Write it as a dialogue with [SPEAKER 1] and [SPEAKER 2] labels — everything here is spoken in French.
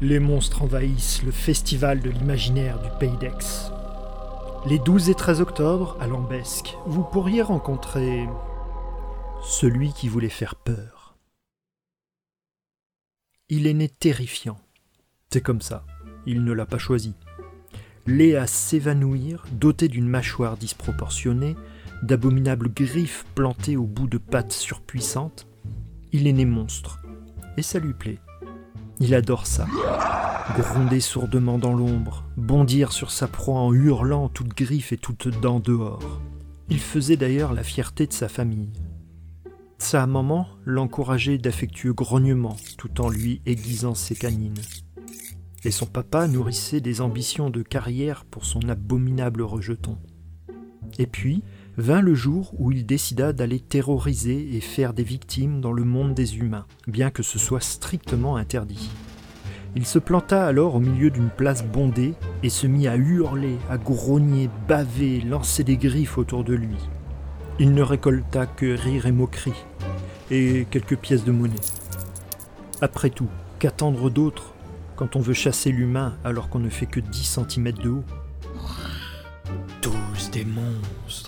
[SPEAKER 1] Les monstres envahissent le festival de l'imaginaire du Pays d'Aix. Les 12 et 13 octobre, à Lambesque, vous pourriez rencontrer celui qui voulait faire peur. Il est né terrifiant. C'est comme ça, il ne l'a pas choisi. À s'évanouir, doté d'une mâchoire disproportionnée, d'abominables griffes plantées au bout de pattes surpuissantes, il est né monstre. Et ça lui plaît. Il adore ça. Gronder sourdement dans l'ombre, bondir sur sa proie en hurlant toute griffe et toute dent dehors. Il faisait d'ailleurs la fierté de sa famille. Sa maman l'encourageait d'affectueux grognements tout en lui aiguisant ses canines. Et son papa nourrissait des ambitions de carrière pour son abominable rejeton. Et puis, vint le jour où il décida d'aller terroriser et faire des victimes dans le monde des humains, bien que ce soit strictement interdit. Il se planta alors au milieu d'une place bondée et se mit à hurler, à grogner, baver, lancer des griffes autour de lui. Il ne récolta que rire et moquerie, et quelques pièces de monnaie. Après tout, qu'attendre d'autre quand on veut chasser l'humain alors qu'on ne fait que 10 cm de haut? Tous des monstres